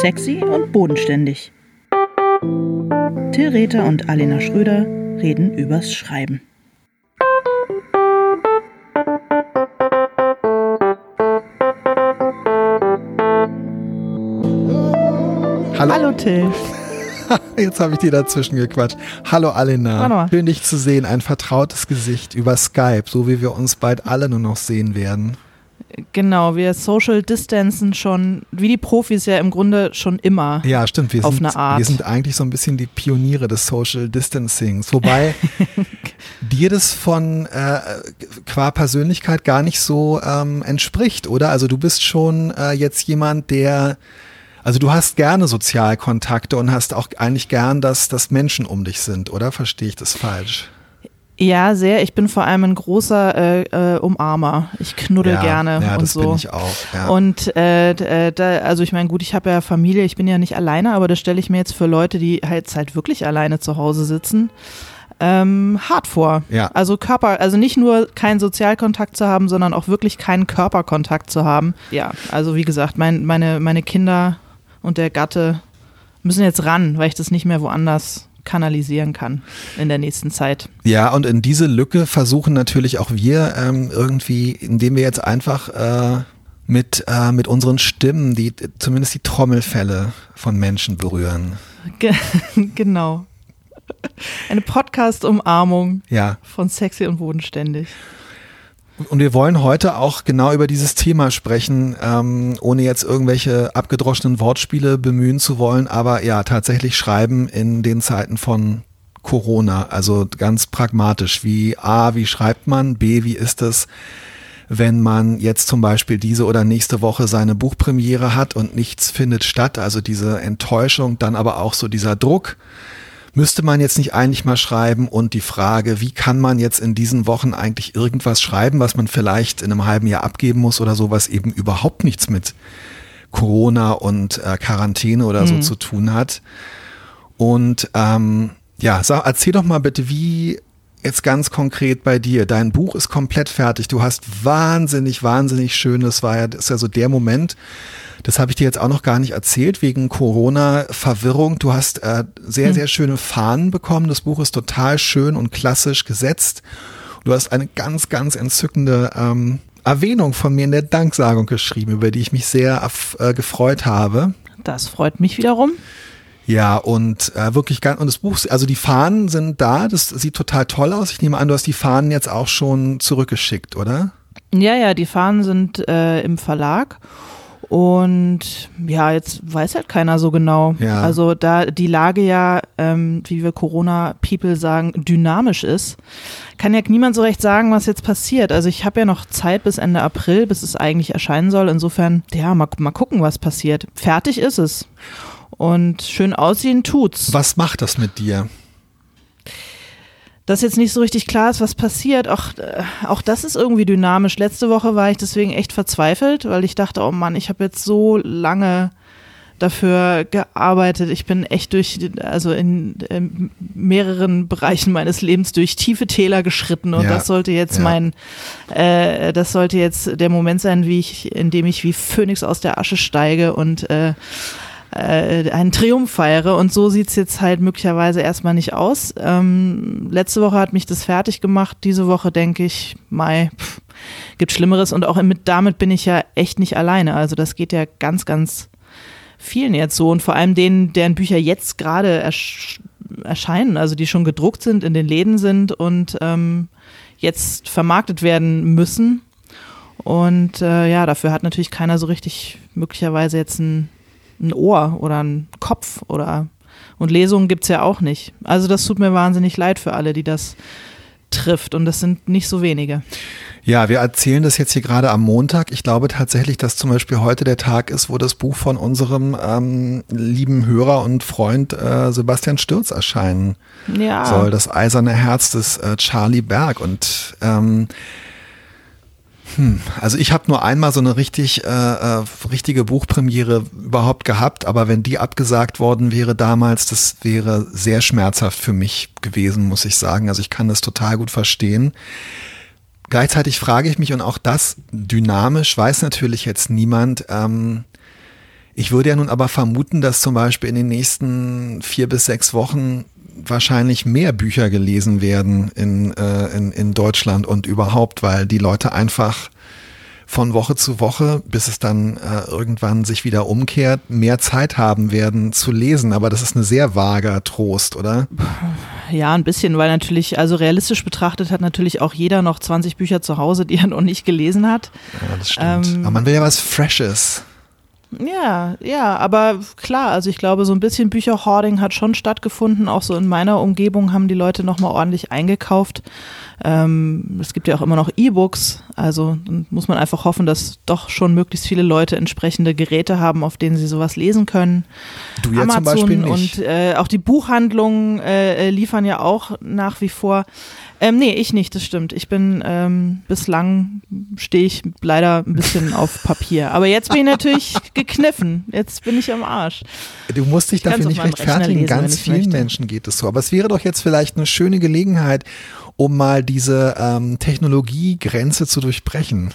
Sexy und bodenständig. Till Rether und Alena Schröder reden übers Schreiben. Hallo, Hallo Till. jetzt habe ich dir dazwischen gequatscht. Hallo Alena, mal. schön dich zu sehen, ein vertrautes Gesicht über Skype, so wie wir uns bald alle nur noch sehen werden. Genau, wir social distanzen schon, wie die Profis ja im Grunde schon immer. Ja, stimmt, wir Auf sind, eine Art. wir sind eigentlich so ein bisschen die Pioniere des Social Distancings, wobei dir das von äh, qua Persönlichkeit gar nicht so ähm, entspricht, oder? Also du bist schon äh, jetzt jemand, der also du hast gerne Sozialkontakte und hast auch eigentlich gern, dass, dass Menschen um dich sind, oder? Verstehe ich das falsch? Ja, sehr. Ich bin vor allem ein großer äh, äh, Umarmer. Ich knuddel ja, gerne ja, und das so. bin ich auch. Ja. Und äh, äh, da, also ich meine, gut, ich habe ja Familie, ich bin ja nicht alleine, aber das stelle ich mir jetzt für Leute, die halt, halt wirklich alleine zu Hause sitzen, ähm, hart vor. Ja. Also Körper, also nicht nur keinen Sozialkontakt zu haben, sondern auch wirklich keinen Körperkontakt zu haben. Ja, also wie gesagt, mein, meine, meine Kinder und der Gatte müssen jetzt ran, weil ich das nicht mehr woanders kanalisieren kann in der nächsten Zeit. Ja, und in diese Lücke versuchen natürlich auch wir ähm, irgendwie, indem wir jetzt einfach äh, mit, äh, mit unseren Stimmen, die zumindest die Trommelfälle von Menschen berühren. Ge genau. Eine Podcast-Umarmung Ja. von Sexy und Bodenständig. Und wir wollen heute auch genau über dieses Thema sprechen, ähm, ohne jetzt irgendwelche abgedroschenen Wortspiele bemühen zu wollen, aber ja, tatsächlich schreiben in den Zeiten von Corona, also ganz pragmatisch. Wie A, wie schreibt man? B, wie ist es, wenn man jetzt zum Beispiel diese oder nächste Woche seine Buchpremiere hat und nichts findet statt, also diese Enttäuschung, dann aber auch so dieser Druck. Müsste man jetzt nicht eigentlich mal schreiben und die Frage, wie kann man jetzt in diesen Wochen eigentlich irgendwas schreiben, was man vielleicht in einem halben Jahr abgeben muss oder so, was eben überhaupt nichts mit Corona und äh, Quarantäne oder so zu tun hat. Und ähm, ja, sag, erzähl doch mal bitte, wie jetzt ganz konkret bei dir. Dein Buch ist komplett fertig. Du hast wahnsinnig, wahnsinnig schön. Das war ja, das ist ja so der Moment. Das habe ich dir jetzt auch noch gar nicht erzählt wegen Corona-Verwirrung. Du hast äh, sehr, sehr schöne Fahnen bekommen. Das Buch ist total schön und klassisch gesetzt. Du hast eine ganz, ganz entzückende ähm, Erwähnung von mir in der Danksagung geschrieben, über die ich mich sehr äh, gefreut habe. Das freut mich wiederum. Ja, und äh, wirklich ganz, und das Buch, also die Fahnen sind da, das sieht total toll aus. Ich nehme an, du hast die Fahnen jetzt auch schon zurückgeschickt, oder? Ja, ja, die Fahnen sind äh, im Verlag. Und ja, jetzt weiß halt keiner so genau. Ja. Also da die Lage ja, ähm, wie wir Corona-People sagen, dynamisch ist, kann ja niemand so recht sagen, was jetzt passiert. Also ich habe ja noch Zeit bis Ende April, bis es eigentlich erscheinen soll. Insofern, ja, mal, mal gucken, was passiert. Fertig ist es. Und schön aussehen tut's. Was macht das mit dir? dass jetzt nicht so richtig klar ist, was passiert. Auch, äh, auch das ist irgendwie dynamisch. Letzte Woche war ich deswegen echt verzweifelt, weil ich dachte, oh Mann, ich habe jetzt so lange dafür gearbeitet. Ich bin echt durch, also in, in mehreren Bereichen meines Lebens durch tiefe Täler geschritten und Ja, das sollte jetzt ja. mein, äh, das sollte jetzt der Moment sein, wie ich, in dem ich wie Phönix aus der Asche steige und äh, äh, einen Triumph feiere und so sieht's jetzt halt möglicherweise erstmal nicht aus. Ähm, letzte Woche hat mich das fertig gemacht, diese Woche denke ich, Mai, pff, gibt Schlimmeres und auch mit, damit bin ich ja echt nicht alleine. Also das geht ja ganz, ganz vielen jetzt so und vor allem denen, deren Bücher jetzt gerade ersch erscheinen, also die schon gedruckt sind, in den Läden sind und ähm, jetzt vermarktet werden müssen. Und äh, ja, dafür hat natürlich keiner so richtig möglicherweise jetzt ein, ein Ohr oder ein Kopf oder und Lesungen gibt's ja auch nicht. Also das tut mir wahnsinnig leid für alle, die das trifft und das sind nicht so wenige. Ja, wir erzählen das jetzt hier gerade am Montag. Ich glaube tatsächlich, dass zum Beispiel heute der Tag ist, wo das Buch von unserem ähm, lieben Hörer und Freund äh, Sebastian Stürz erscheinen Ja. soll. Das eiserne Herz des äh, Charlie Berg. Und ähm, hm, also ich habe nur einmal so eine richtig äh, äh, richtige Buchpremiere überhaupt gehabt, aber wenn die abgesagt worden wäre damals, das wäre sehr schmerzhaft für mich gewesen, muss ich sagen. Also ich kann das total gut verstehen. Gleichzeitig frage ich mich, und auch das dynamisch weiß natürlich jetzt niemand, ähm, Ich würde ja nun aber vermuten, dass zum Beispiel in den nächsten vier bis sechs Wochen wahrscheinlich mehr Bücher gelesen werden in, äh, in, in Deutschland und überhaupt, weil die Leute einfach von Woche zu Woche, bis es dann äh, irgendwann sich wieder umkehrt, mehr Zeit haben werden zu lesen. Aber das ist ein sehr vager Trost, oder? Ja, ein bisschen, weil natürlich, also realistisch betrachtet hat natürlich auch jeder noch 20 Bücher zu Hause, die er noch nicht gelesen hat. Ja, das stimmt. Ähm, aber man will ja was Freshes. Ja, ja, aber klar, also ich glaube, so ein bisschen Bücherhoarding hat schon stattgefunden. Auch so in meiner Umgebung haben die Leute nochmal ordentlich eingekauft. Ähm, es gibt ja auch immer noch E-Books, also muss man einfach hoffen, dass doch schon möglichst viele Leute entsprechende Geräte haben, auf denen sie sowas lesen können. Du ja Amazon zum Beispiel nicht. und äh, auch die Buchhandlungen äh, äh liefern ja auch nach wie vor. Ähm, nee, ich nicht, das stimmt. Ich bin ähm, bislang stehe ich leider ein bisschen auf Papier. Aber jetzt bin ich natürlich gekniffen. Jetzt bin ich am Arsch. Du musst dich dafür nicht rechtfertigen. Lesen, Ganz vielen möchte. Menschen geht es so. Aber es wäre doch jetzt vielleicht eine schöne Gelegenheit, um mal diese ähm, Technologiegrenze zu durchbrechen.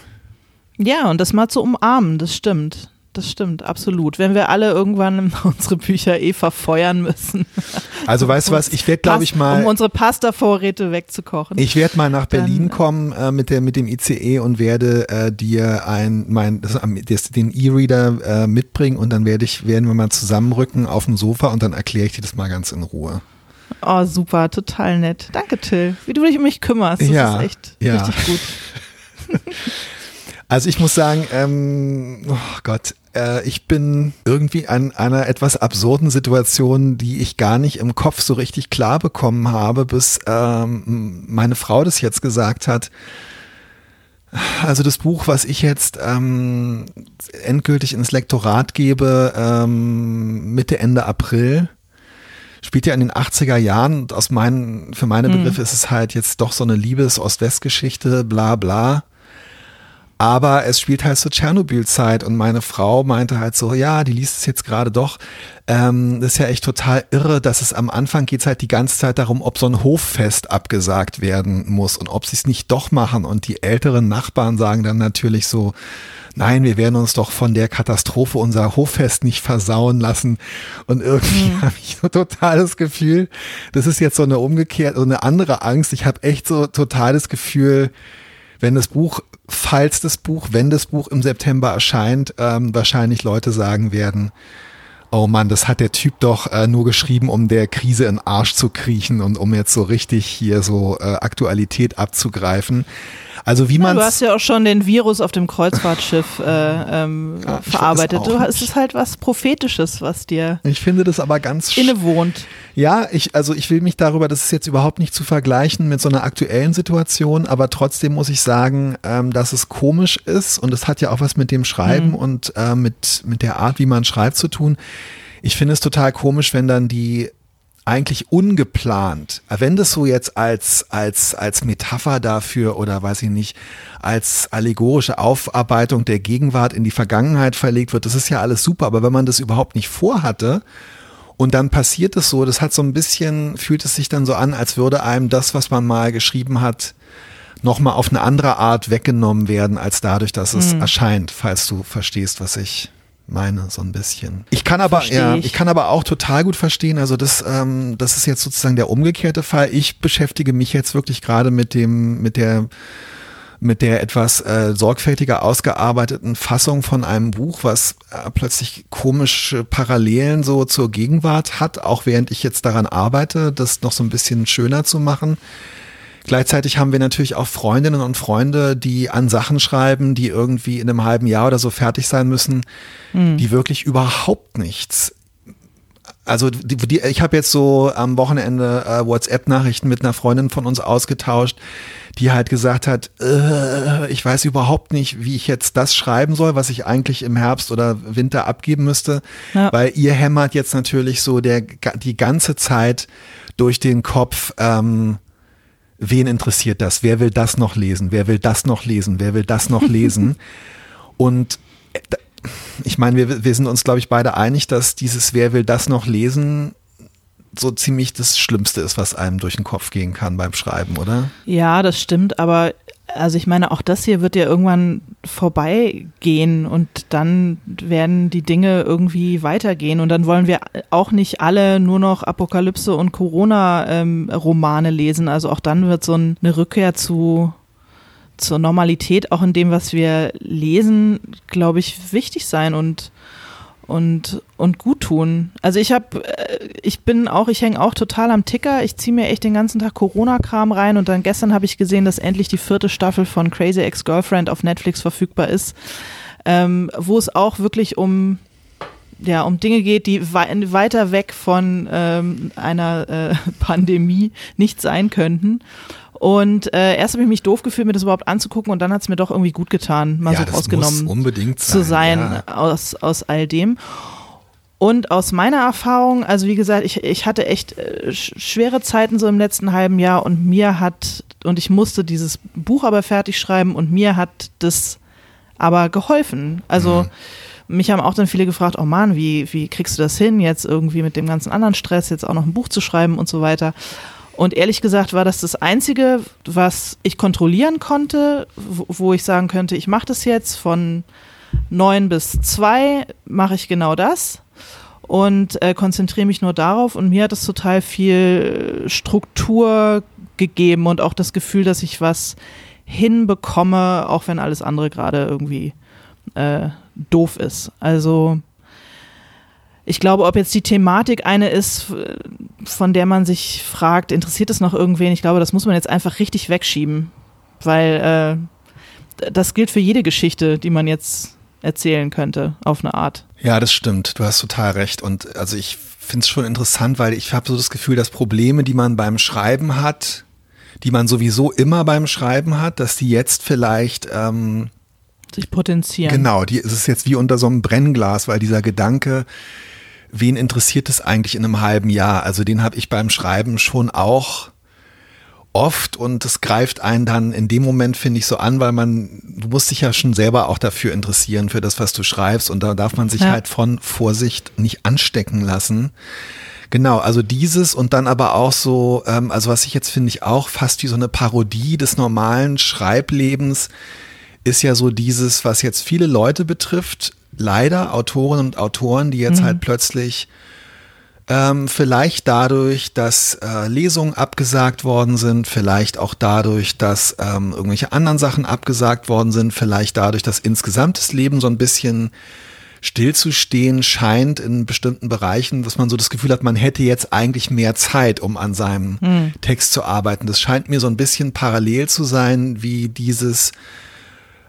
Ja, und das mal zu umarmen, das stimmt. Das stimmt, absolut. Wenn wir alle irgendwann unsere Bücher eh verfeuern müssen. Also weißt du was, ich werde glaube ich mal. Um unsere Pasta-Vorräte wegzukochen. Ich werde mal nach Berlin dann, kommen äh, mit, der, mit dem ICE und werde äh, dir ein, mein, das, das, den E-Reader äh, mitbringen und dann werde ich, werden wir mal zusammenrücken auf dem Sofa und dann erkläre ich dir das mal ganz in Ruhe. Oh, super, total nett. Danke, Till. Wie du dich um mich kümmerst. Das ja, ist echt ja. richtig gut. Also ich muss sagen, ähm, oh Gott, äh, ich bin irgendwie an einer etwas absurden Situation, die ich gar nicht im Kopf so richtig klar bekommen habe, bis ähm, meine Frau das jetzt gesagt hat. Also das Buch, was ich jetzt ähm, endgültig ins Lektorat gebe, ähm, Mitte, Ende April, spielt ja in den 80er Jahren und aus meinen, für meine mhm. Begriffe mhm. ist es halt jetzt doch so eine Liebes-Ost-West-Geschichte, bla bla. Aber es spielt halt so Tschernobyl-Zeit und meine Frau meinte halt so, ja, die liest es jetzt gerade doch. Ähm, das ist ja echt total irre, dass es am Anfang geht halt die ganze Zeit darum, ob so ein Hoffest abgesagt werden muss und ob sie es nicht doch machen. Und die älteren Nachbarn sagen dann natürlich so, nein, wir werden uns doch von der Katastrophe unser Hoffest nicht versauen lassen. Und irgendwie mhm. habe ich so total das Gefühl, das ist jetzt so eine umgekehrt, so eine andere Angst. Ich habe echt so total das Gefühl, wenn das Buch, falls das Buch, wenn das Buch im September erscheint, ähm, wahrscheinlich Leute sagen werden, oh Mann, das hat der Typ doch äh, nur geschrieben, um der Krise in Arsch zu kriechen und um jetzt so richtig hier so äh, Aktualität abzugreifen. Also wie man. Du hast ja auch schon den Virus auf dem Kreuzfahrtschiff äh, ähm, ja, verarbeitet. Du, es ist halt was Prophetisches, was dir. Ich finde das aber ganz innewohnt. Ja, ich, also ich will mich darüber, das ist jetzt überhaupt nicht zu vergleichen mit so einer aktuellen Situation, aber trotzdem muss ich sagen, ähm, dass es komisch ist und es hat ja auch was mit dem Schreiben mhm. und äh, mit, mit der Art, wie man schreibt, zu tun. Ich finde es total komisch, wenn dann die eigentlich ungeplant, wenn das so jetzt als, als, als Metapher dafür oder weiß ich nicht, als allegorische Aufarbeitung der Gegenwart in die Vergangenheit verlegt wird, das ist ja alles super, aber wenn man das überhaupt nicht vorhatte, und dann passiert es so, das hat so ein bisschen, fühlt es sich dann so an, als würde einem das, was man mal geschrieben hat, nochmal auf eine andere Art weggenommen werden, als dadurch, dass es mhm. erscheint, falls du verstehst, was ich meine, so ein bisschen. Ich kann aber, Versteh ja, ich. ich kann aber auch total gut verstehen, also das, ähm, das ist jetzt sozusagen der umgekehrte Fall. Ich beschäftige mich jetzt wirklich gerade mit dem, mit der, mit der etwas äh, sorgfältiger ausgearbeiteten Fassung von einem Buch, was äh, plötzlich komische Parallelen so zur Gegenwart hat, auch während ich jetzt daran arbeite, das noch so ein bisschen schöner zu machen. Gleichzeitig haben wir natürlich auch Freundinnen und Freunde, die an Sachen schreiben, die irgendwie in einem halben Jahr oder so fertig sein müssen, mhm. die wirklich überhaupt nichts also die, die, ich habe jetzt so am Wochenende äh, WhatsApp-Nachrichten mit einer Freundin von uns ausgetauscht, die halt gesagt hat, äh, ich weiß überhaupt nicht, wie ich jetzt das schreiben soll, was ich eigentlich im Herbst oder Winter abgeben müsste, ja. weil ihr hämmert jetzt natürlich so der die ganze Zeit durch den Kopf. Ähm, wen interessiert das? Wer will das noch lesen? Wer will das noch lesen? Wer will das noch lesen? Und äh, ich meine, wir, wir sind uns, glaube ich, beide einig, dass dieses Wer will das noch lesen so ziemlich das Schlimmste ist, was einem durch den Kopf gehen kann beim Schreiben, oder? Ja, das stimmt, aber Also ich meine, auch das hier wird ja irgendwann vorbeigehen und dann werden die Dinge irgendwie weitergehen und dann wollen wir auch nicht alle nur noch Apokalypse und Corona-Romane ähm, lesen. Also auch dann wird so eine Rückkehr zu zur Normalität auch in dem, was wir lesen, glaube ich, wichtig sein und und, und gut tun. Also ich habe, äh, ich bin auch, ich hänge auch total am Ticker. Ich ziehe mir echt den ganzen Tag Corona-Kram rein und dann gestern habe ich gesehen, dass endlich die vierte Staffel von Crazy Ex-Girlfriend auf Netflix verfügbar ist, ähm, wo es auch wirklich um ja, um Dinge geht, die wei weiter weg von ähm, einer äh, Pandemie nicht sein könnten. Und äh, erst habe ich mich doof gefühlt, mir das überhaupt anzugucken und dann hat es mir doch irgendwie gut getan, mal ja, so rausgenommen zu sein ja. aus, aus all dem. Und aus meiner Erfahrung, also wie gesagt, ich, ich hatte echt äh, schwere Zeiten so im letzten halben Jahr und mir hat, und ich musste dieses Buch aber fertig schreiben und mir hat das aber geholfen. Also mhm. mich haben auch dann viele gefragt, oh Mann, wie, wie kriegst du das hin, jetzt irgendwie mit dem ganzen anderen Stress, jetzt auch noch ein Buch zu schreiben und so weiter. Und ehrlich gesagt war das das Einzige, was ich kontrollieren konnte, wo, ich sagen könnte, ich mache das jetzt von neun bis zwei, mache ich genau das und äh, konzentriere mich nur darauf. Und mir hat es total viel Struktur gegeben und auch das Gefühl, dass ich was hinbekomme, auch wenn alles andere gerade irgendwie äh, doof ist. Also ich glaube, ob jetzt die Thematik eine ist, von der man sich fragt, interessiert es noch irgendwen? Ich glaube, das muss man jetzt einfach richtig wegschieben, weil äh, das gilt für jede Geschichte, die man jetzt erzählen könnte, auf eine Art. Ja, das stimmt. Du hast total recht. Und also ich finde es schon interessant, weil ich habe so das Gefühl, dass Probleme, die man beim Schreiben hat, die man sowieso immer beim Schreiben hat, dass die jetzt vielleicht ähm, sich potenzieren. Genau, die es ist jetzt wie unter so einem Brennglas, weil dieser Gedanke, wen interessiert es eigentlich in einem halben Jahr? Also den habe ich beim Schreiben schon auch oft und es greift einen dann in dem Moment, finde ich, so an, weil man, du musst dich ja schon selber auch dafür interessieren, für das, was du schreibst und da darf man sich ja. halt von Vorsicht nicht anstecken lassen. Genau, also dieses und dann aber auch so, ähm, also was ich jetzt finde ich auch fast wie so eine Parodie des normalen Schreiblebens, ist ja so dieses, was jetzt viele Leute betrifft, leider Autorinnen und Autoren, die jetzt mhm. halt plötzlich ähm, vielleicht dadurch, dass äh, Lesungen abgesagt worden sind, vielleicht auch dadurch, dass ähm, irgendwelche anderen Sachen abgesagt worden sind, vielleicht dadurch, dass insgesamt das Leben so ein bisschen stillzustehen scheint in bestimmten Bereichen, dass man so das Gefühl hat, man hätte jetzt eigentlich mehr Zeit, um an seinem mhm. Text zu arbeiten. Das scheint mir so ein bisschen parallel zu sein, wie dieses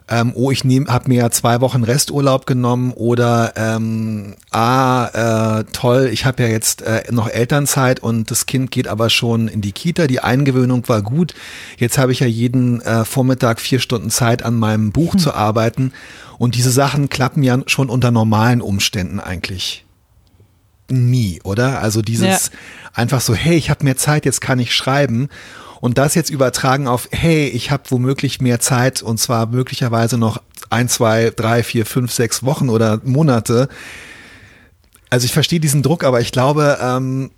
ähm, oh, ich habe mir ja zwei Wochen Resturlaub genommen oder ähm, ah, äh, toll, ich habe ja jetzt äh, noch Elternzeit und das Kind geht aber schon in die Kita. Die Eingewöhnung war gut. Jetzt habe ich ja jeden äh, Vormittag vier Stunden Zeit, an meinem Buch hm. zu arbeiten. Und diese Sachen klappen ja schon unter normalen Umständen eigentlich nie, oder? Also dieses ja. einfach so, hey, ich habe mehr Zeit, jetzt kann ich schreiben. Und das jetzt übertragen auf, hey, ich habe womöglich mehr Zeit und zwar möglicherweise noch ein, zwei, drei, vier, fünf, sechs Wochen oder Monate. Also ich verstehe diesen Druck, aber ich glaube, ähm,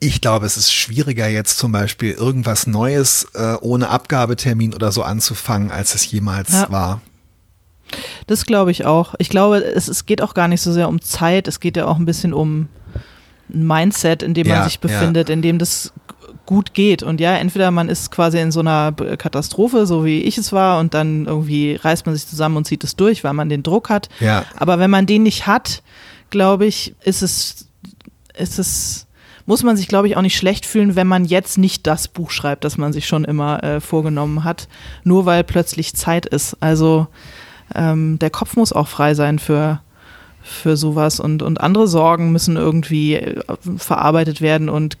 ich glaube, es ist schwieriger jetzt zum Beispiel irgendwas Neues äh, ohne Abgabetermin oder so anzufangen, als es jemals ja. war. Das glaube ich auch. Ich glaube, es, es geht auch gar nicht so sehr um Zeit, es geht ja auch ein bisschen um Mindset, in dem ja, man sich befindet, ja. in dem das gut geht. Und ja, entweder man ist quasi in so einer Katastrophe, so wie ich es war, und dann irgendwie reißt man sich zusammen und zieht es durch, weil man den Druck hat. Ja. Aber wenn man den nicht hat, glaube ich, ist es, ist es, muss man sich, glaube ich, auch nicht schlecht fühlen, wenn man jetzt nicht das Buch schreibt, das man sich schon immer äh, vorgenommen hat, nur weil plötzlich Zeit ist. Also ähm, der Kopf muss auch frei sein für für sowas und, und andere Sorgen müssen irgendwie äh, verarbeitet werden und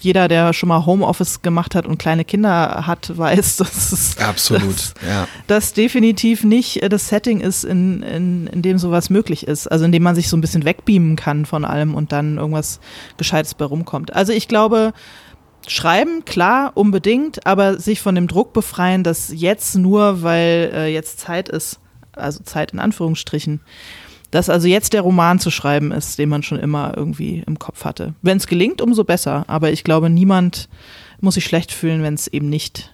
jeder, der schon mal Homeoffice gemacht hat und kleine Kinder hat, weiß, dass es absolut, dass, ja. das definitiv nicht äh, das Setting ist, in, in, in dem sowas möglich ist. Also in dem man sich so ein bisschen wegbeamen kann von allem und dann irgendwas Gescheites bei rumkommt. Also ich glaube, Schreiben, klar, unbedingt, aber sich von dem Druck befreien, dass jetzt nur, weil äh, jetzt Zeit ist, also Zeit in Anführungsstrichen, dass also jetzt der Roman zu schreiben ist, den man schon immer irgendwie im Kopf hatte. Wenn es gelingt, umso besser. Aber ich glaube, niemand muss sich schlecht fühlen, wenn es eben nicht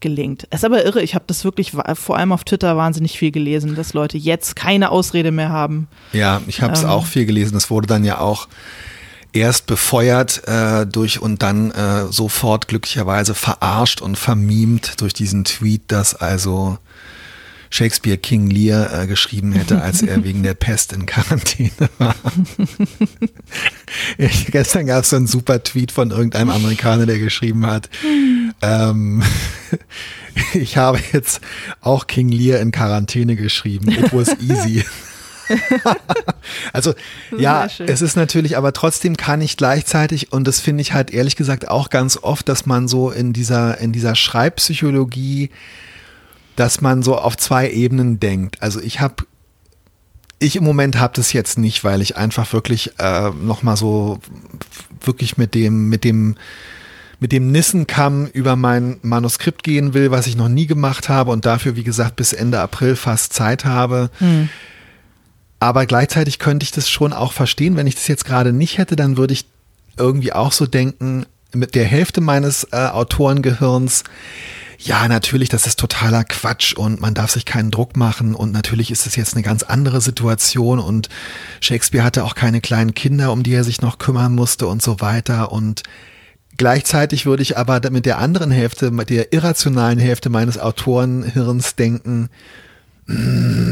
gelingt. Es ist aber irre, ich habe das wirklich vor allem auf Twitter wahnsinnig viel gelesen, dass Leute jetzt keine Ausrede mehr haben. Ja, ich habe es ähm, auch viel gelesen. Das wurde dann ja auch erst befeuert äh, durch und dann äh, sofort glücklicherweise verarscht und vermiemt durch diesen Tweet, dass also Shakespeare King Lear äh, geschrieben hätte, als er wegen der Pest in Quarantäne war. ich, gestern gab es so einen super Tweet von irgendeinem Amerikaner, der geschrieben hat, ähm, ich habe jetzt auch King Lear in Quarantäne geschrieben. It was easy. also ja, es ist natürlich, aber trotzdem kann ich gleichzeitig, und das finde ich halt ehrlich gesagt auch ganz oft, dass man so in dieser, in dieser Schreibpsychologie dass man so auf zwei Ebenen denkt. Also ich habe ich im Moment habe das jetzt nicht, weil ich einfach wirklich äh, noch mal so wirklich mit dem mit dem mit dem Nissenkamm über mein Manuskript gehen will, was ich noch nie gemacht habe und dafür, wie gesagt, bis Ende April fast Zeit habe. Hm. Aber gleichzeitig könnte ich das schon auch verstehen. Wenn ich das jetzt gerade nicht hätte, dann würde ich irgendwie auch so denken, mit der Hälfte meines äh, Autorengehirns, ja, natürlich, das ist totaler Quatsch und man darf sich keinen Druck machen und natürlich ist es jetzt eine ganz andere Situation und Shakespeare hatte auch keine kleinen Kinder, um die er sich noch kümmern musste und so weiter und Gleichzeitig würde ich aber mit der anderen Hälfte, mit der irrationalen Hälfte meines Autorenhirns denken,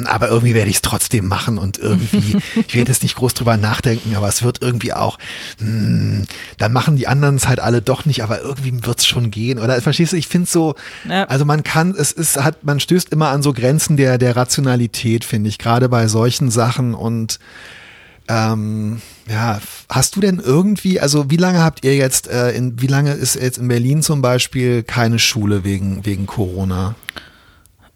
aber irgendwie werde ich es trotzdem machen und irgendwie, ich werde jetzt nicht groß drüber nachdenken, aber es wird irgendwie auch, mh, mm, dann machen die anderen es halt alle doch nicht, aber irgendwie wird es schon gehen. Oder verstehst du, ich finde so, ja. also man kann, es ist, hat, man stößt immer an so Grenzen der, der Rationalität, finde ich, gerade bei solchen Sachen und ähm, ja, hast du denn irgendwie, also wie lange habt ihr jetzt, äh, in, wie lange ist jetzt in Berlin zum Beispiel keine Schule wegen, wegen Corona?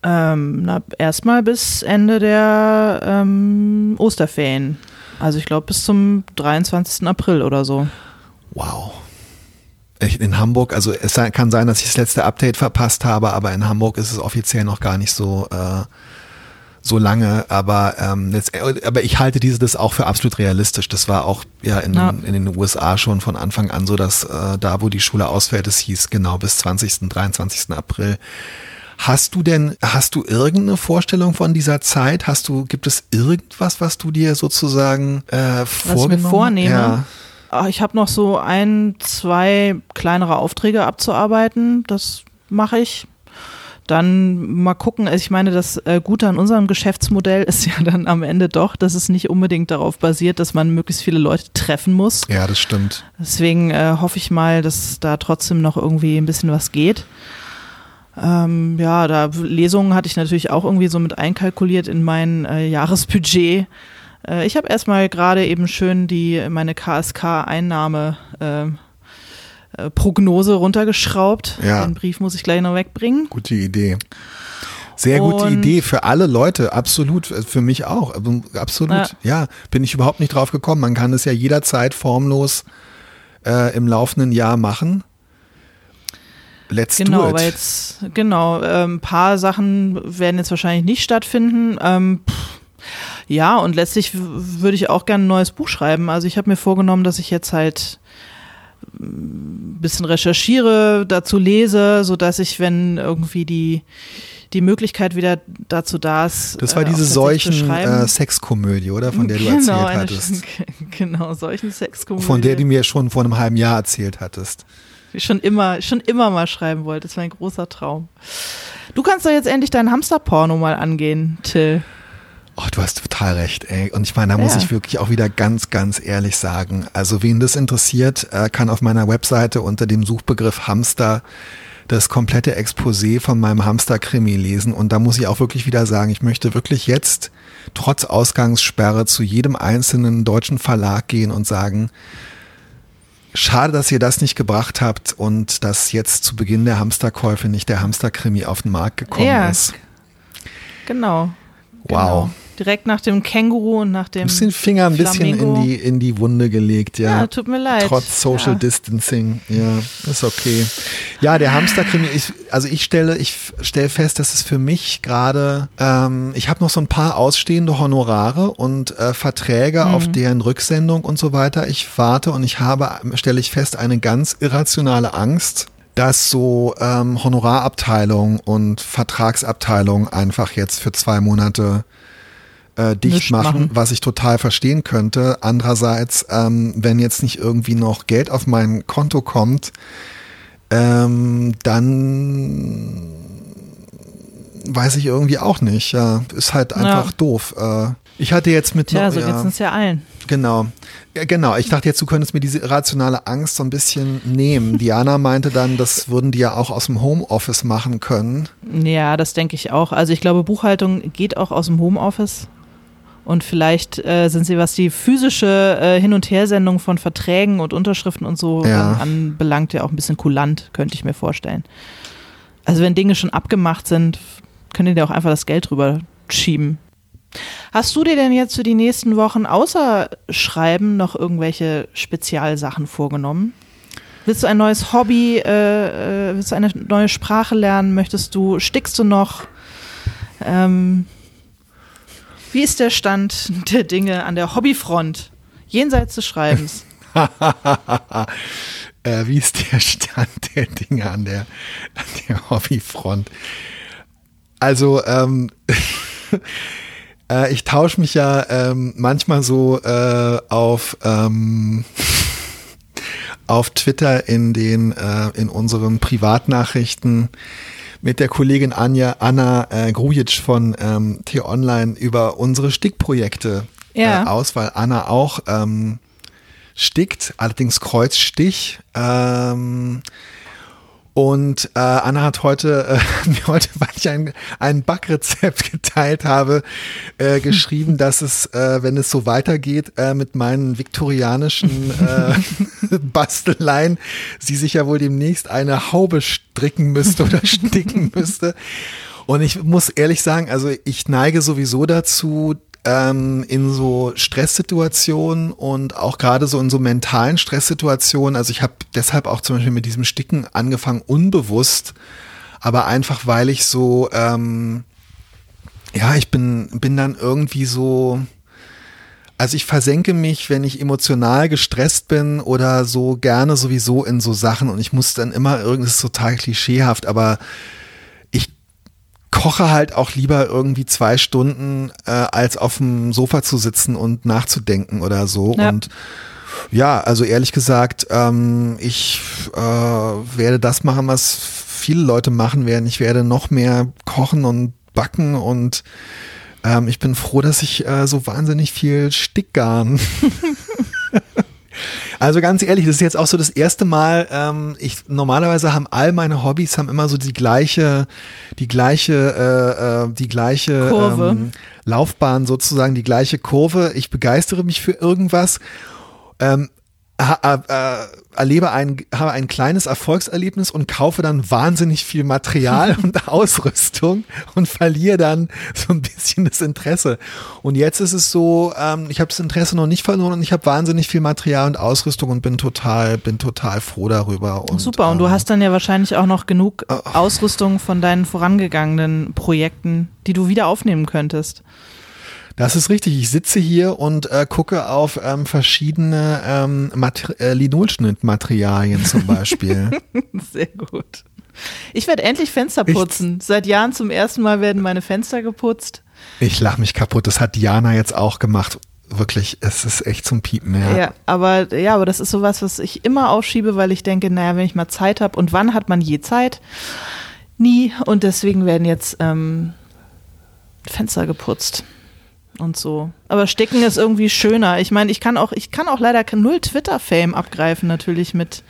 Ähm, na, erstmal bis Ende der ähm, Osterferien. Also ich glaube bis zum 23. April oder so. Wow. In Hamburg, also es kann sein, dass ich das letzte Update verpasst habe, aber in Hamburg ist es offiziell noch gar nicht so, äh, so lange. Aber, ähm, jetzt, aber ich halte dieses auch für absolut realistisch. Das war auch ja in, ja. in den USA schon von Anfang an so, dass äh, da, wo die Schule ausfällt, es hieß genau bis 20. 23. April Hast du denn, hast du irgendeine Vorstellung von dieser Zeit? Hast du, gibt es irgendwas, was du dir sozusagen äh, vorgenommen? Was ich mir vornehme? Ja. Ah, ich habe noch so ein, zwei kleinere Aufträge abzuarbeiten. Das mache ich. Dann mal gucken. Also ich meine, das äh, Gute an unserem Geschäftsmodell ist ja dann am Ende doch, dass es nicht unbedingt darauf basiert, dass man möglichst viele Leute treffen muss. Ja, das stimmt. Deswegen äh, hoffe ich mal, dass da trotzdem noch irgendwie ein bisschen was geht. Ähm, ja, da Lesungen hatte ich natürlich auch irgendwie so mit einkalkuliert in mein äh, Jahresbudget. Äh, ich habe erstmal gerade eben schön die meine KSK-Einnahme äh, äh, Prognose runtergeschraubt. Ja. Den Brief muss ich gleich noch wegbringen. Gute Idee. Sehr gute Und, Idee für alle Leute, absolut, äh, für mich auch, absolut. Ja. ja. bin ich überhaupt nicht drauf gekommen. Man kann es ja jederzeit formlos äh, im laufenden Jahr machen. Let's genau, do it. Weil jetzt, genau, ein paar Sachen werden jetzt wahrscheinlich nicht stattfinden. Ähm, ja, und letztlich würde ich auch gerne ein neues Buch schreiben. Also ich habe mir vorgenommen, dass ich jetzt halt ein bisschen recherchiere, dazu lese, sodass ich, wenn irgendwie die die Möglichkeit wieder dazu da ist. Das war äh, diese solchen äh, Sexkomödie, oder? Von der du genau, erzählt hattest. Genau, solchen Sexkomödie. Von der du mir schon vor einem halben Jahr erzählt hattest schon immer, schon immer mal schreiben wollte. Das war ein großer Traum. Du kannst doch jetzt endlich dein Hamsterporno mal angehen, Till. Oh, du hast total recht, ey. Und ich meine, da muss ja. ich wirklich auch wieder ganz, ganz ehrlich sagen. Also, wen das interessiert, äh, kann auf meiner Webseite unter dem Suchbegriff Hamster das komplette Exposé von meinem Hamster-Krimi lesen. Und da muss ich auch wirklich wieder sagen, ich möchte wirklich jetzt trotz Ausgangssperre zu jedem einzelnen deutschen Verlag gehen und sagen, Schade, dass ihr das nicht gebracht habt und dass jetzt zu Beginn der Hamsterkäufe nicht der Hamsterkrimi auf den Markt gekommen ja, ist. Genau. Wow. Genau direkt nach dem Känguru und nach dem. Du hast den Finger ein bisschen in die, in die Wunde gelegt, ja. Ja, tut mir leid. Trotz Social ja. Distancing, ja, ist okay. Ja, der Hamsterkrimi, ich, also ich stelle, ich stelle fest, dass es für mich gerade, ähm, ich habe noch so ein paar ausstehende Honorare und äh, Verträge mhm. auf deren Rücksendung und so weiter. Ich warte und ich habe, stelle ich fest, eine ganz irrationale Angst dass so ähm, Honorarabteilung und Vertragsabteilung einfach jetzt für zwei Monate äh, dicht machen, machen, was ich total verstehen könnte. Andererseits, ähm, wenn jetzt nicht irgendwie noch Geld auf mein Konto kommt, ähm, dann weiß ich irgendwie auch nicht. Ja, ist halt einfach ja. doof. Äh, ich hatte jetzt mit. Tja, so ja, geht's uns ja allen. Genau. Ja, genau. Ich dachte jetzt, du könntest mir diese rationale Angst so ein bisschen nehmen. Diana meinte dann, das würden die ja auch aus dem Homeoffice machen können. Ja, das denke ich auch. Also ich glaube, Buchhaltung geht auch aus dem Homeoffice. Und vielleicht äh, sind sie, was die physische äh, Hin- und Hersendung von Verträgen und Unterschriften und so ja. äh, anbelangt, ja auch ein bisschen kulant, könnte ich mir vorstellen. Also wenn Dinge schon abgemacht sind, können die dir auch einfach das Geld drüber schieben. Hast du dir denn jetzt für die nächsten Wochen außer Schreiben noch irgendwelche Spezialsachen vorgenommen? Willst du ein neues Hobby, äh, äh willst du eine neue Sprache lernen? Möchtest du, stickst du noch? Ähm, wie ist der Stand der Dinge an der Hobbyfront, jenseits des Schreibens? äh, wie ist der Stand der Dinge an der, an der Hobbyfront? Also, ähm, äh, ich tausche mich ja ähm, manchmal so äh, auf, ähm, auf Twitter in den, äh, in unseren Privatnachrichten mit der Kollegin Anja Anna äh, Grujic von ähm, T-Online über unsere Stickprojekte ja. äh, aus, weil Anna auch ähm, stickt, allerdings Kreuzstich. Ähm, und äh, Anna hat heute, äh, mir heute, weil ich ein, ein Backrezept geteilt habe, äh, geschrieben, dass es, äh, wenn es so weitergeht äh, mit meinen viktorianischen äh, Basteleien, sie sich ja wohl demnächst eine Haube stricken müsste oder sticken müsste. Und ich muss ehrlich sagen, also ich neige sowieso dazu, ähm, in so Stresssituationen und auch gerade so in so mentalen Stresssituationen. Also ich habe deshalb auch zum Beispiel mit diesem Sticken angefangen, unbewusst, aber einfach weil ich so, ähm, ja, ich bin, bin dann irgendwie so, also ich versenke mich, wenn ich emotional gestresst bin oder so gerne sowieso in so Sachen und ich muss dann immer irgendwas total klischeehaft, aber koche halt auch lieber irgendwie zwei Stunden, äh, als auf dem Sofa zu sitzen und nachzudenken oder so. Ja. Und ja, also ehrlich gesagt, ähm, ich äh, werde das machen, was viele Leute machen werden. Ich werde noch mehr kochen und backen und ähm, ich bin froh, dass ich äh, so wahnsinnig viel Stickgarn Also ganz ehrlich, das ist jetzt auch so das erste Mal, ähm, ich normalerweise haben all meine Hobbys haben immer so die gleiche, die gleiche, äh, äh, die gleiche ähm, Laufbahn sozusagen, die gleiche Kurve. Ich begeistere mich für irgendwas. Ähm, äh, erlebe ein, habe ein kleines Erfolgserlebnis und kaufe dann wahnsinnig viel Material und Ausrüstung und verliere dann so ein bisschen das Interesse. Und jetzt ist es so, ähm, ich habe das Interesse noch nicht verloren und ich habe wahnsinnig viel Material und Ausrüstung und bin total, bin total froh darüber. Und, Super, und du ähm, hast dann ja wahrscheinlich auch noch genug äh, Ausrüstung von deinen vorangegangenen Projekten, die du wieder aufnehmen könntest. Das ist richtig. Ich sitze hier und äh, gucke auf ähm, verschiedene ähm, äh, Linolschnittmaterialien zum Beispiel. Sehr gut. Ich werde endlich Fenster putzen. Ich, Seit Jahren zum ersten Mal werden meine Fenster geputzt. Ich lache mich kaputt. Das hat Diana jetzt auch gemacht. Wirklich, es ist echt zum Piepen, ja. Ja, aber, ja, aber das ist sowas, was ich immer aufschiebe, weil ich denke, naja, wenn ich mal Zeit habe und wann hat man je Zeit? Nie. Und deswegen werden jetzt ähm, Fenster geputzt und so. Aber Sticken ist irgendwie schöner. Ich meine, ich kann auch, ich kann auch leider null Twitter-Fame abgreifen, natürlich mit,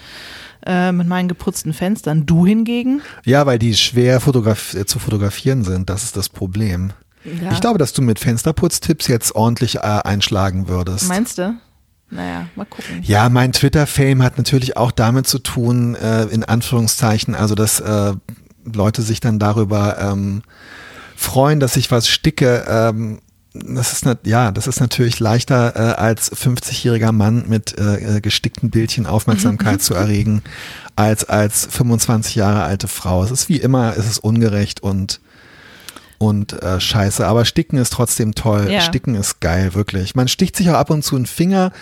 äh, mit meinen geputzten Fenstern. Du hingegen? Ja, weil die schwer fotograf äh, zu fotografieren sind. Das ist das Problem. Ja. Ich glaube, dass du mit Fensterputztipps jetzt ordentlich äh, einschlagen würdest. Meinst du? Naja, mal gucken. Ja, mein Twitter-Fame hat natürlich auch damit zu tun, äh, in Anführungszeichen, also dass äh, Leute sich dann darüber ähm, freuen, dass ich was sticke. Ähm, das ist ja, das ist natürlich leichter äh, als 50-jähriger Mann mit äh, äh, gestickten Bildchen Aufmerksamkeit zu erregen, als als 25 Jahre alte Frau. Es ist wie immer, es ist ungerecht und und äh, scheiße. Aber Sticken ist trotzdem toll. Ja. Sticken ist geil, wirklich. Man sticht sich auch ab und zu einen Finger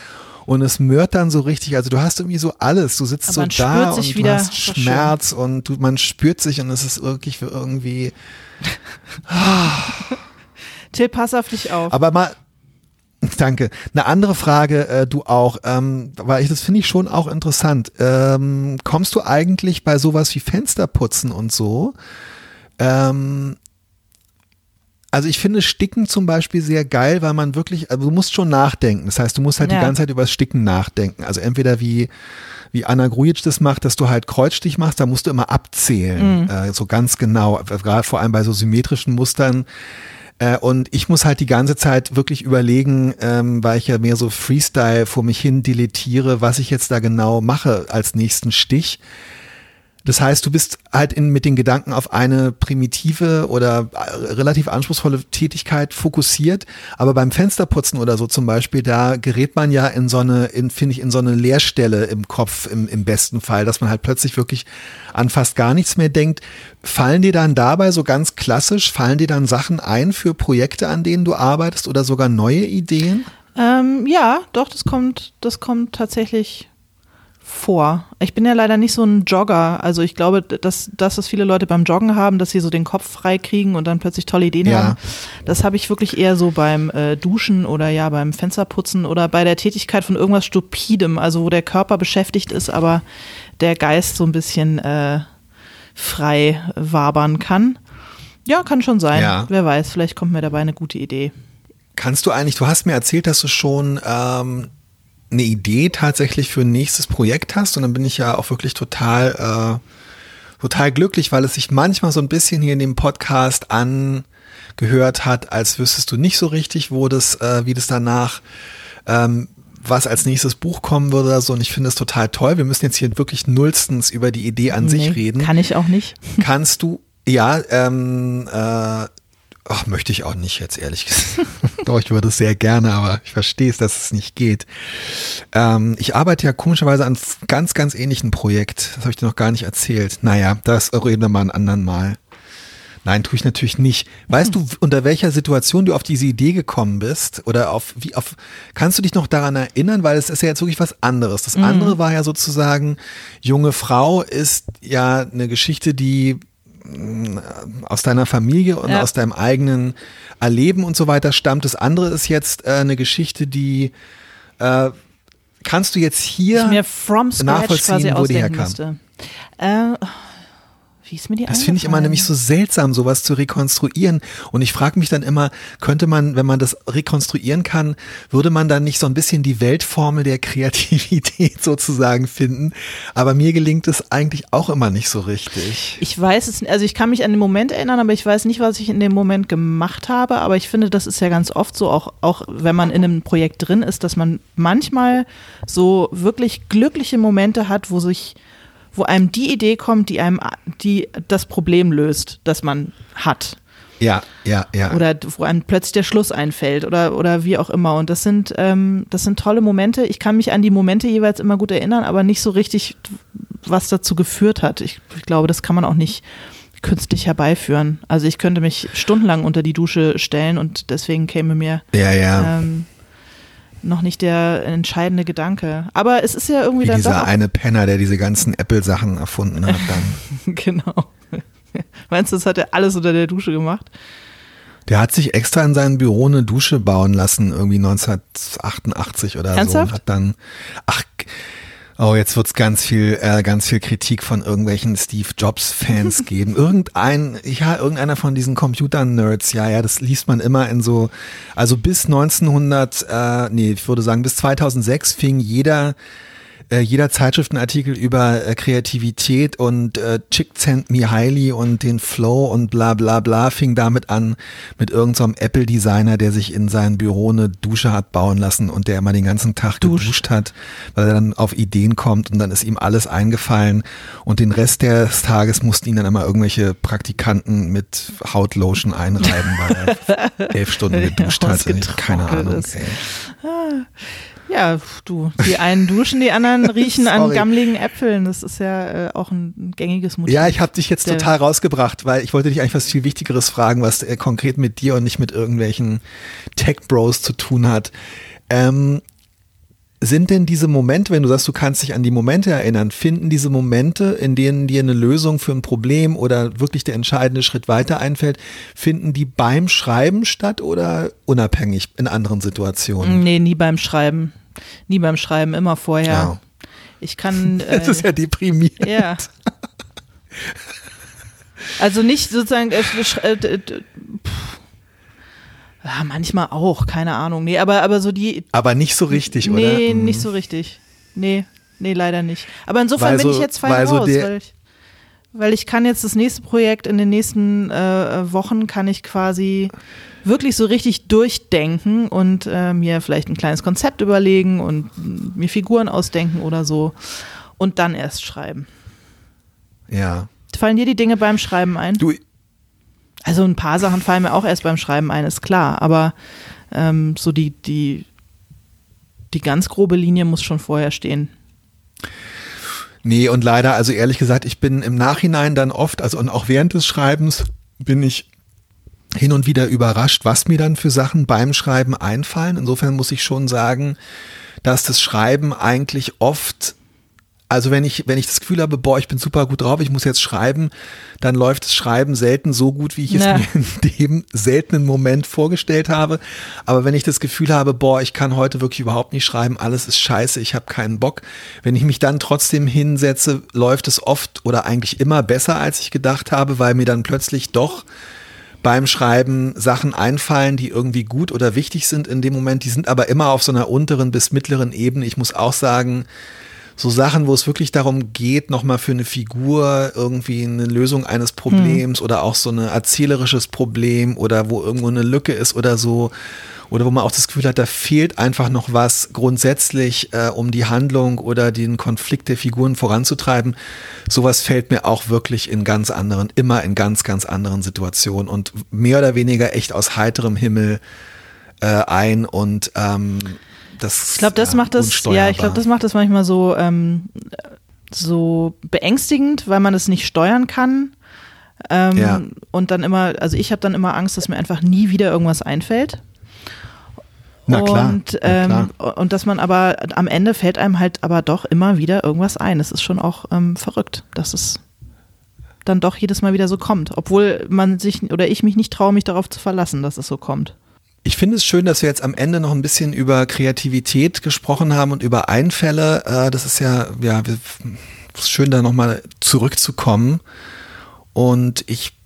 und es mört dann so richtig. Also du hast irgendwie so alles. Du sitzt so da und du hast Schmerz und du, man spürt sich und es ist wirklich irgendwie. Till, pass auf dich auf. Aber mal, Danke. Eine andere Frage, äh, du auch, ähm, weil ich das finde ich schon auch interessant. Ähm, kommst du eigentlich bei sowas wie Fensterputzen und so? Ähm, also ich finde Sticken zum Beispiel sehr geil, weil man wirklich, also du musst schon nachdenken. Das heißt, du musst halt ja. die ganze Zeit über das Sticken nachdenken. Also entweder wie wie Anna Grujic das macht, dass du halt Kreuzstich machst, da musst du immer abzählen, mhm. äh, so ganz genau. Gerade vor allem bei so symmetrischen Mustern äh, und ich muss halt die ganze Zeit wirklich überlegen, ähm, weil ich ja mehr so Freestyle vor mich hin deletiere, was ich jetzt da genau mache als nächsten Stich. Das heißt, du bist halt in, mit den Gedanken auf eine primitive oder äh, relativ anspruchsvolle Tätigkeit fokussiert. Aber beim Fensterputzen oder so zum Beispiel, da gerät man ja in so eine, in, finde ich, in so eine Leerstelle im Kopf im, im besten Fall, dass man halt plötzlich wirklich an fast gar nichts mehr denkt. Fallen dir dann dabei so ganz klassisch, fallen dir dann Sachen ein für Projekte, an denen du arbeitest oder sogar neue Ideen? Ähm, ja, doch, das kommt, das kommt tatsächlich vor. Ich bin ja leider nicht so ein Jogger. Also ich glaube, dass das, was viele Leute beim Joggen haben, dass sie so den Kopf frei kriegen und dann plötzlich tolle Ideen ja. haben, das habe ich wirklich eher so beim äh, Duschen oder ja beim Fensterputzen oder bei der Tätigkeit von irgendwas Stupidem, also wo der Körper beschäftigt ist, aber der Geist so ein bisschen äh, frei wabern kann. Ja, kann schon sein. Ja. Wer weiß, vielleicht kommt mir dabei eine gute Idee. Kannst du eigentlich, du hast mir erzählt, dass du schon ähm, eine Idee tatsächlich für ein nächstes Projekt hast und dann bin ich ja auch wirklich total, äh, total glücklich, weil es sich manchmal so ein bisschen hier in dem Podcast angehört hat, als wüsstest du nicht so richtig, wo das, äh, wie das danach, ähm, was als nächstes Buch kommen würde oder so. Und ich finde es total toll. Wir müssen jetzt hier wirklich nullstens über die Idee an nee, sich reden. Kann ich auch nicht. Kannst du, ja, ähm, äh, Ach, möchte ich auch nicht jetzt, ehrlich gesagt. Doch, ich würde es sehr gerne, aber ich verstehe es, dass es nicht geht. Ähm, ich arbeite ja komischerweise an ganz, ganz ähnlichen Projekt. Das habe ich dir noch gar nicht erzählt. Naja, das reden wir mal ein anderen Mal. Nein, tue ich natürlich nicht. Weißt du, unter welcher Situation du auf diese Idee gekommen bist? Oder auf wie auf kannst du dich noch daran erinnern? Weil es ist ja jetzt wirklich was anderes. Das mhm. andere war ja sozusagen, junge Frau ist ja eine Geschichte, die aus deiner Familie und ja. aus deinem eigenen Erleben und so weiter stammt. Das andere ist jetzt äh, eine Geschichte, die äh, kannst du jetzt hier nachvollziehen, wo die herkam. Äh, wie ist mir die Das finde ich immer nämlich so seltsam, sowas zu rekonstruieren. Und ich frage mich dann immer, könnte man, wenn man das rekonstruieren kann, würde man dann nicht so ein bisschen die Weltformel der Kreativität sozusagen finden? Aber mir gelingt es eigentlich auch immer nicht so richtig. Ich weiß es, also ich kann mich an den Moment erinnern, aber ich weiß nicht, was ich in dem Moment gemacht habe. Aber ich finde, das ist ja ganz oft so, auch, auch wenn man in einem Projekt drin ist, dass man manchmal so wirklich glückliche Momente hat, wo sich wo einem die Idee kommt, die einem die das Problem löst, das man hat. Ja, ja, ja. Oder wo einem plötzlich der Schluss einfällt oder, oder wie auch immer. Und das sind, ähm, das sind tolle Momente. Ich kann mich an die Momente jeweils immer gut erinnern, aber nicht so richtig, was dazu geführt hat. Ich, ich glaube, das kann man auch nicht künstlich herbeiführen. Also ich könnte mich stundenlang unter die Dusche stellen und deswegen käme mir ja, ja. Ähm, noch nicht der entscheidende Gedanke. Aber es ist ja irgendwie Wie dann dieser eine Penner, der diese ganzen Apple-Sachen erfunden hat dann. genau. Meinst du, das hat er alles unter der Dusche gemacht? Der hat sich extra in seinem Büro eine Dusche bauen lassen, irgendwie 1988 oder Ernsthaft? so. Und hat dann, ach, Oh, jetzt wird's ganz viel, äh, ganz viel Kritik von irgendwelchen Steve Jobs Fans geben. Irgendein, ja, irgendeiner von diesen Computer-Nerds, ja, ja, das liest man immer in so, also bis 1900, äh, nee, ich würde sagen, bis 2006 fing jeder äh, jeder Zeitschriftenartikel über äh, Kreativität und äh, Csikszentmihalyi und den Flow und bla bla bla fing damit an mit irgendeinem so Apple-Designer, der sich in sein Büro eine Dusche hat bauen lassen und der immer den ganzen Tag Dusch. geduscht hat, weil er dann auf Ideen kommt und dann ist ihm alles eingefallen und den Rest des Tages mussten ihn dann immer irgendwelche Praktikanten mit Hautlotion einreiben, weil er elf Stunden geduscht hatte. Keine Ahnung. Ey. Ja, du, die einen duschen, die anderen riechen an gammligen Äpfeln. Das ist ja äh, auch ein gängiges Motiv. Ja, ich habe dich jetzt total rausgebracht, weil ich wollte dich eigentlich was viel Wichtigeres fragen, was äh, konkret mit dir und nicht mit irgendwelchen Tech-Bros zu tun hat. Ähm, sind denn diese Momente, wenn du sagst, du kannst dich an die Momente erinnern, finden diese Momente, in denen dir eine Lösung für ein Problem oder wirklich der entscheidende Schritt weiter einfällt, finden die beim Schreiben statt oder unabhängig in anderen Situationen? Nee, nie beim Schreiben. Nie beim Schreiben, immer vorher. Ja. Ich kann. Äh, das ist ja deprimierend. Ja. Also nicht sozusagen. Äh, äh, ja, manchmal auch, keine Ahnung. Nee, aber, aber so die. Aber nicht so richtig, nee, oder? Nee, mhm. nicht so richtig. Nee, nee, leider nicht. Aber insofern weil bin so, ich jetzt fein weil raus, so weil, ich, weil ich kann jetzt das nächste Projekt in den nächsten äh, Wochen kann ich quasi wirklich so richtig durchdenken und äh, mir vielleicht ein kleines Konzept überlegen und mir Figuren ausdenken oder so und dann erst schreiben. Ja. Fallen dir die Dinge beim Schreiben ein? Du, also ein paar Sachen fallen mir auch erst beim Schreiben ein, ist klar, aber ähm, so die, die, die ganz grobe Linie muss schon vorher stehen. Nee, und leider, also ehrlich gesagt, ich bin im Nachhinein dann oft, also und auch während des Schreibens bin ich hin und wieder überrascht, was mir dann für Sachen beim Schreiben einfallen. Insofern muss ich schon sagen, dass das Schreiben eigentlich oft also wenn ich, wenn ich das Gefühl habe, boah, ich bin super gut drauf, ich muss jetzt schreiben, dann läuft das Schreiben selten so gut, wie ich es mir in dem seltenen Moment vorgestellt habe. Aber wenn ich das Gefühl habe, boah, ich kann heute wirklich überhaupt nicht schreiben, alles ist scheiße, ich habe keinen Bock. Wenn ich mich dann trotzdem hinsetze, läuft es oft oder eigentlich immer besser, als ich gedacht habe, weil mir dann plötzlich doch beim Schreiben Sachen einfallen, die irgendwie gut oder wichtig sind in dem Moment. Die sind aber immer auf so einer unteren bis mittleren Ebene. Ich muss auch sagen, so Sachen, wo es wirklich darum geht, nochmal für eine Figur irgendwie eine Lösung eines Problems hm. oder auch so ein erzählerisches Problem oder wo irgendwo eine Lücke ist oder so. Oder wo man auch das Gefühl hat, da fehlt einfach noch was grundsätzlich, äh, um die Handlung oder den Konflikt der Figuren voranzutreiben. Sowas fällt mir auch wirklich in ganz anderen, immer in ganz, ganz anderen Situationen und mehr oder weniger echt aus heiterem Himmel äh, ein und ähm, das ich glaube, das ja, macht das, ja, ich glaube, das macht das manchmal so, ähm, so beängstigend, weil man es nicht steuern kann. Ähm, ja. Und dann immer, also ich habe dann immer Angst, dass mir einfach nie wieder irgendwas einfällt. Na klar, und, ähm, klar. und dass man aber am Ende fällt einem halt aber doch immer wieder irgendwas ein. Es ist schon auch ähm, verrückt, dass es dann doch jedes Mal wieder so kommt, obwohl man sich oder ich mich nicht traue, mich darauf zu verlassen, dass es so kommt. Ich finde es schön, dass wir jetzt am Ende noch ein bisschen über Kreativität gesprochen haben und über Einfälle. Äh, das ist ja, ja, schön da nochmal zurückzukommen. Und ich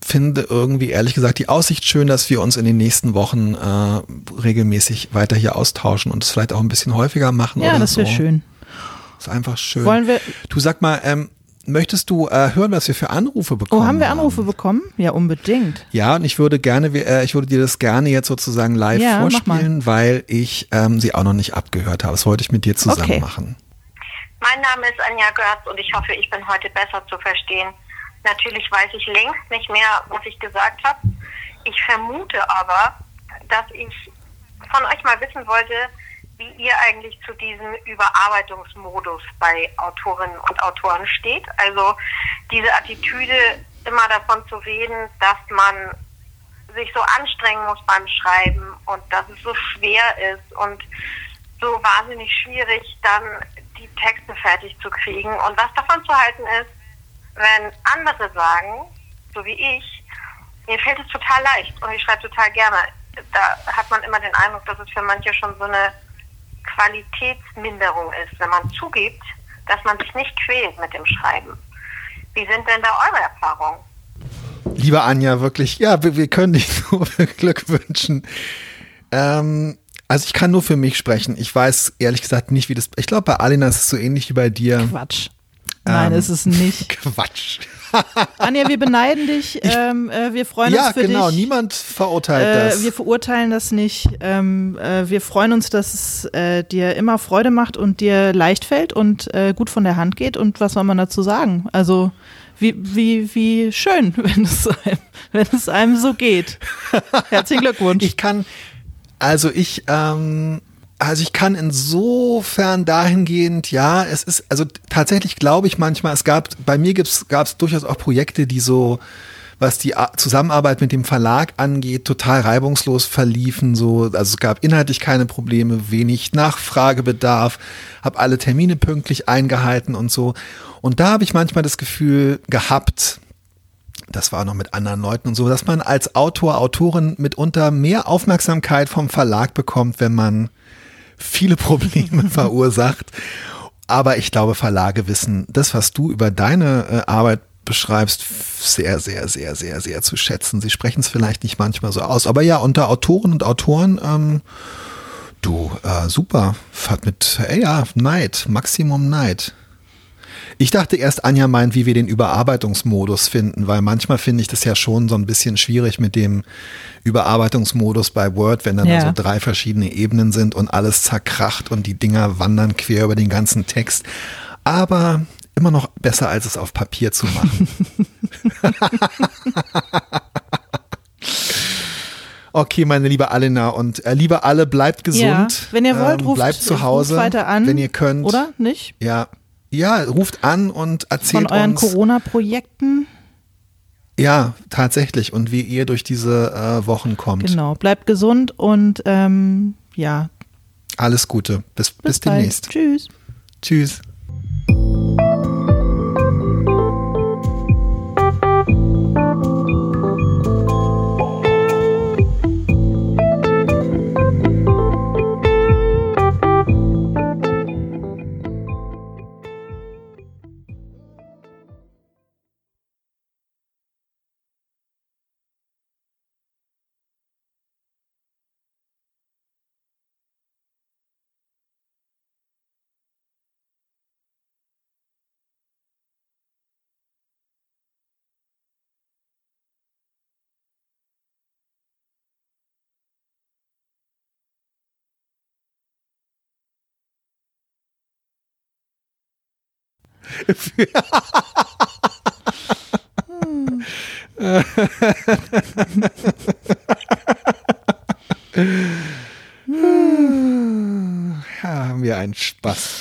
finde irgendwie ehrlich gesagt die Aussicht schön, dass wir uns in den nächsten Wochen äh, regelmäßig weiter hier austauschen und es vielleicht auch ein bisschen häufiger machen. Ja, oder das wäre so. schön. Das ist einfach schön. Wollen wir du sag mal, ähm, möchtest du äh, hören, was wir für Anrufe bekommen? Oh, haben wir Anrufe haben? bekommen? Ja, unbedingt. Ja, und ich würde gerne, äh, ich würde dir das gerne jetzt sozusagen live ja, vorspielen, weil ich ähm, sie auch noch nicht abgehört habe. Das wollte ich mit dir zusammen okay. machen. Mein Name ist Anja Görz und ich hoffe, ich bin heute besser zu verstehen. Natürlich weiß ich längst nicht mehr, was ich gesagt habe. Ich vermute aber, dass ich von euch mal wissen wollte, wie ihr eigentlich zu diesem Überarbeitungsmodus bei Autorinnen und Autoren steht. Also diese Attitüde, immer davon zu reden, dass man sich so anstrengen muss beim Schreiben und dass es so schwer ist und so wahnsinnig schwierig, dann die Texte fertig zu kriegen. Und was davon zu halten ist, wenn andere sagen, so wie ich, mir fällt es total leicht und ich schreibe total gerne. Da hat man immer den Eindruck, dass es für manche schon so eine Qualitätsminderung ist, wenn man zugibt, dass man sich nicht quält mit dem Schreiben. Wie sind denn da eure Erfahrungen? Liebe Anja, wirklich, ja, wir, wir können dich nur Glück wünschen. Ähm, also ich kann nur für mich sprechen. Ich weiß ehrlich gesagt nicht, wie das. Ich glaube, bei Alina ist es so ähnlich wie bei dir. Quatsch. Nein, ähm, ist es nicht. Quatsch. Anja, wir beneiden dich. Ähm, äh, wir freuen ja, uns für genau, dich. Ja, genau. Niemand verurteilt äh, das. Wir verurteilen das nicht. Ähm, äh, wir freuen uns, dass es äh, dir immer Freude macht und dir leicht fällt und äh, gut von der Hand geht. Und was soll man dazu sagen? Also wie, wie, wie schön, wenn es, einem, wenn es einem so geht. Herzlichen Glückwunsch. Ich kann, also ich, ähm, also ich kann insofern dahingehend, ja, es ist, also tatsächlich glaube ich manchmal, es gab, bei mir gab es durchaus auch Projekte, die so was die Zusammenarbeit mit dem Verlag angeht, total reibungslos verliefen. So, also es gab inhaltlich keine Probleme, wenig Nachfragebedarf, habe alle Termine pünktlich eingehalten und so. Und da habe ich manchmal das Gefühl gehabt, das war noch mit anderen Leuten und so, dass man als Autor, Autorin mitunter mehr Aufmerksamkeit vom Verlag bekommt, wenn man viele Probleme verursacht. Aber ich glaube, Verlage wissen das, was du über deine äh, Arbeit beschreibst, sehr, sehr, sehr, sehr, sehr zu schätzen. Sie sprechen es vielleicht nicht manchmal so aus. Aber ja, unter Autoren und Autoren, ähm, du, äh, super. Fahrt mit, ey, ja, Neid, Maximum Neid. Ich dachte erst, Anja meint, wie wir den Überarbeitungsmodus finden, weil manchmal finde ich das ja schon so ein bisschen schwierig mit dem Überarbeitungsmodus bei Word, wenn dann ja. so drei verschiedene Ebenen sind und alles zerkracht und die Dinger wandern quer über den ganzen Text. Aber immer noch besser, als es auf Papier zu machen. Okay, meine liebe Alena und äh, liebe alle, bleibt gesund. Ja, wenn ihr wollt, ähm, ruft, bleibt zu Hause, weiter an, wenn ihr könnt. Oder nicht? Ja, ja, ruft an und erzählt Von euren uns. Corona-Projekten. Ja, tatsächlich. Und wie ihr durch diese äh, Wochen kommt. Genau. Bleibt gesund und ähm, ja. Alles Gute. Bis, bis, bis demnächst. Tschüss. Tschüss. Haben wir einen Spaß.